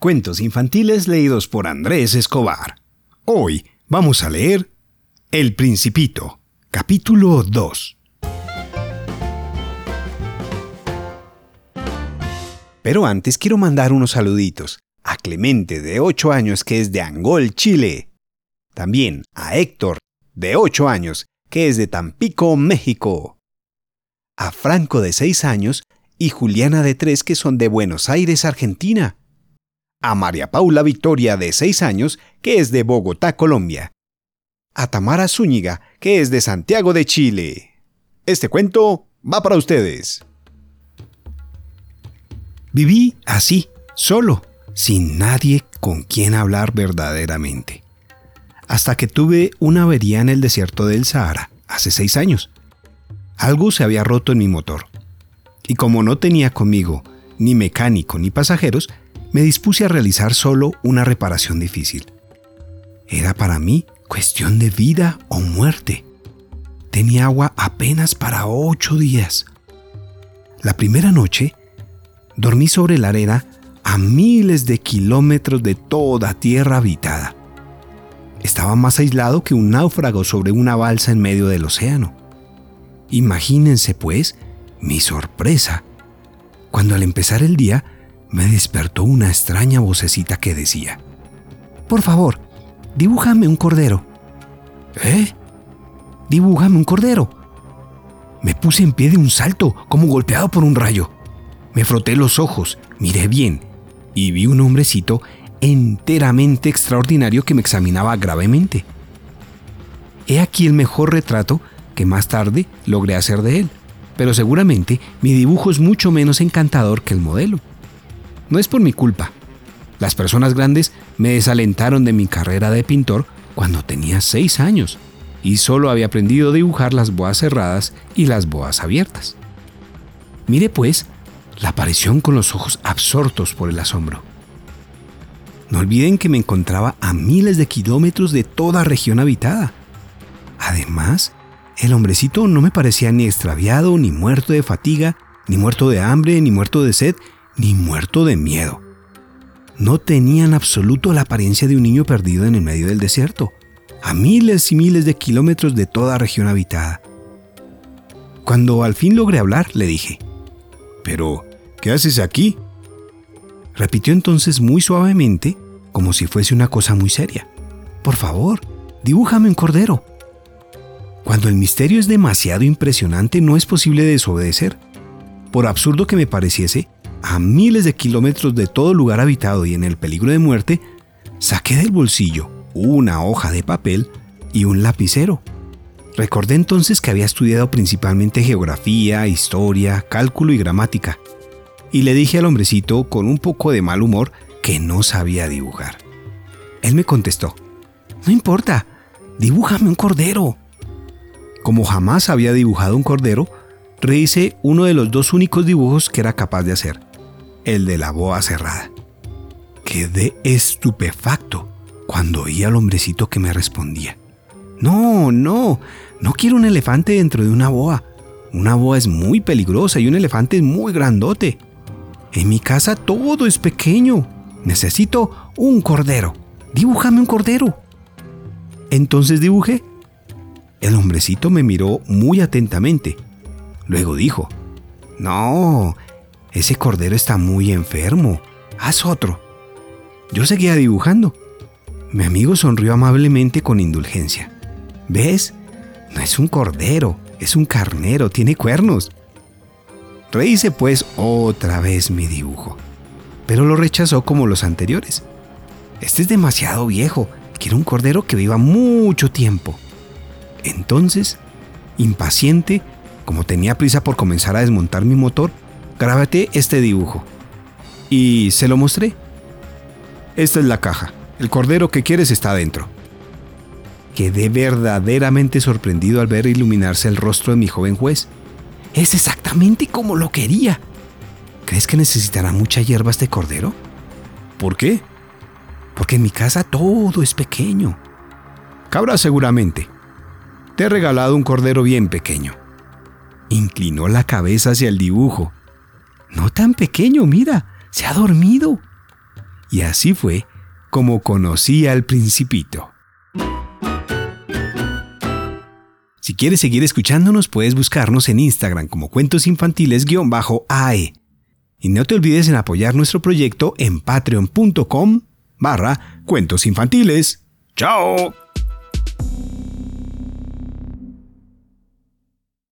Cuentos infantiles leídos por Andrés Escobar. Hoy vamos a leer El Principito, capítulo 2. Pero antes quiero mandar unos saluditos a Clemente de 8 años que es de Angol, Chile. También a Héctor de 8 años que es de Tampico, México. A Franco de 6 años y Juliana de 3 que son de Buenos Aires, Argentina a María Paula Victoria de 6 años, que es de Bogotá, Colombia, a Tamara Zúñiga, que es de Santiago de Chile. Este cuento va para ustedes. Viví así, solo, sin nadie con quien hablar verdaderamente. Hasta que tuve una avería en el desierto del Sahara, hace seis años. Algo se había roto en mi motor. Y como no tenía conmigo ni mecánico ni pasajeros, me dispuse a realizar solo una reparación difícil. Era para mí cuestión de vida o muerte. Tenía agua apenas para ocho días. La primera noche dormí sobre la arena a miles de kilómetros de toda tierra habitada. Estaba más aislado que un náufrago sobre una balsa en medio del océano. Imagínense, pues, mi sorpresa, cuando al empezar el día me despertó una extraña vocecita que decía, Por favor, dibújame un cordero. ¿Eh? Dibújame un cordero. Me puse en pie de un salto, como golpeado por un rayo. Me froté los ojos, miré bien, y vi un hombrecito enteramente extraordinario que me examinaba gravemente. He aquí el mejor retrato que más tarde logré hacer de él, pero seguramente mi dibujo es mucho menos encantador que el modelo. No es por mi culpa. Las personas grandes me desalentaron de mi carrera de pintor cuando tenía seis años y solo había aprendido a dibujar las boas cerradas y las boas abiertas. Mire pues la aparición con los ojos absortos por el asombro. No olviden que me encontraba a miles de kilómetros de toda región habitada. Además, el hombrecito no me parecía ni extraviado, ni muerto de fatiga, ni muerto de hambre, ni muerto de sed, ni muerto de miedo. No tenían absoluto la apariencia de un niño perdido en el medio del desierto, a miles y miles de kilómetros de toda región habitada. Cuando al fin logré hablar, le dije, Pero, ¿qué haces aquí? Repitió entonces muy suavemente, como si fuese una cosa muy seria. Por favor, dibújame un cordero. Cuando el misterio es demasiado impresionante no es posible desobedecer. Por absurdo que me pareciese, a miles de kilómetros de todo lugar habitado y en el peligro de muerte, saqué del bolsillo una hoja de papel y un lapicero. Recordé entonces que había estudiado principalmente geografía, historia, cálculo y gramática, y le dije al hombrecito con un poco de mal humor que no sabía dibujar. Él me contestó, no importa, dibújame un cordero. Como jamás había dibujado un cordero, rehice uno de los dos únicos dibujos que era capaz de hacer el de la boa cerrada. Quedé estupefacto cuando oí al hombrecito que me respondía. No, no, no quiero un elefante dentro de una boa. Una boa es muy peligrosa y un elefante es muy grandote. En mi casa todo es pequeño. Necesito un cordero. Dibújame un cordero. Entonces dibujé. El hombrecito me miró muy atentamente. Luego dijo, No, ese cordero está muy enfermo. Haz otro. Yo seguía dibujando. Mi amigo sonrió amablemente con indulgencia. ¿Ves? No es un cordero, es un carnero, tiene cuernos. Rehice pues otra vez mi dibujo, pero lo rechazó como los anteriores. Este es demasiado viejo, quiero un cordero que viva mucho tiempo. Entonces, impaciente, como tenía prisa por comenzar a desmontar mi motor, grábate este dibujo. Y se lo mostré. Esta es la caja. El cordero que quieres está adentro. Quedé verdaderamente sorprendido al ver iluminarse el rostro de mi joven juez. Es exactamente como lo quería. ¿Crees que necesitará mucha hierba este cordero? ¿Por qué? Porque en mi casa todo es pequeño. Cabra seguramente. Te he regalado un cordero bien pequeño. Inclinó la cabeza hacia el dibujo no tan pequeño, mira, se ha dormido. Y así fue como conocí al principito. Si quieres seguir escuchándonos, puedes buscarnos en Instagram como cuentos infantiles-ae. Y no te olvides en apoyar nuestro proyecto en patreon.com barra cuentos infantiles. ¡Chao!